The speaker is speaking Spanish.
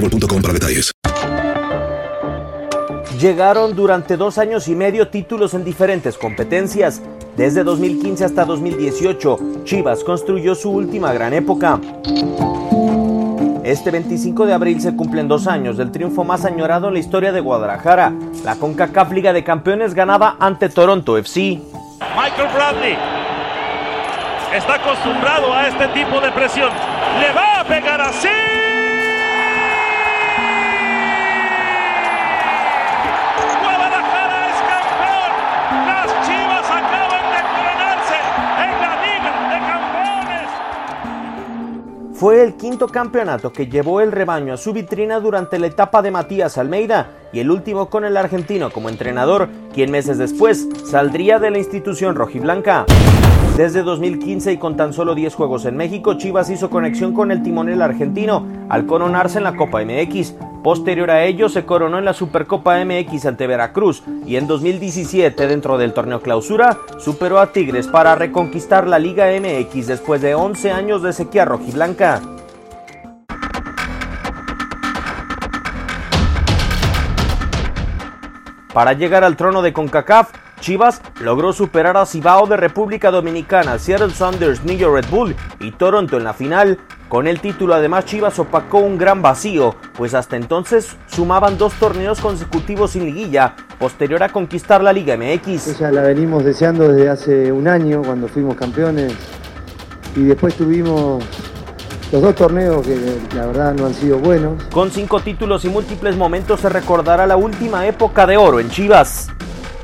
boostmobile.com para detalles. Llegaron durante dos años y medio títulos en diferentes competencias. Desde 2015 hasta 2018, Chivas construyó su última gran época. Este 25 de abril se cumplen dos años del triunfo más añorado en la historia de Guadalajara, la CONCACAF Liga de Campeones ganada ante Toronto FC. Michael Bradley está acostumbrado a este tipo de presión. Le va a pegar así. Fue el quinto campeonato que llevó el rebaño a su vitrina durante la etapa de Matías Almeida y el último con el argentino como entrenador, quien meses después saldría de la institución rojiblanca. Desde 2015 y con tan solo 10 juegos en México, Chivas hizo conexión con el timonel argentino al coronarse en la Copa MX. Posterior a ello, se coronó en la Supercopa MX ante Veracruz y en 2017, dentro del torneo clausura, superó a Tigres para reconquistar la Liga MX después de 11 años de sequía rojiblanca. Para llegar al trono de CONCACAF, Chivas logró superar a Cibao de República Dominicana, Seattle Sounders, New York Red Bull y Toronto en la final. Con el título además Chivas opacó un gran vacío, pues hasta entonces sumaban dos torneos consecutivos sin liguilla, posterior a conquistar la Liga MX. Ella la venimos deseando desde hace un año cuando fuimos campeones y después tuvimos los dos torneos que la verdad no han sido buenos. Con cinco títulos y múltiples momentos se recordará la última época de oro en Chivas.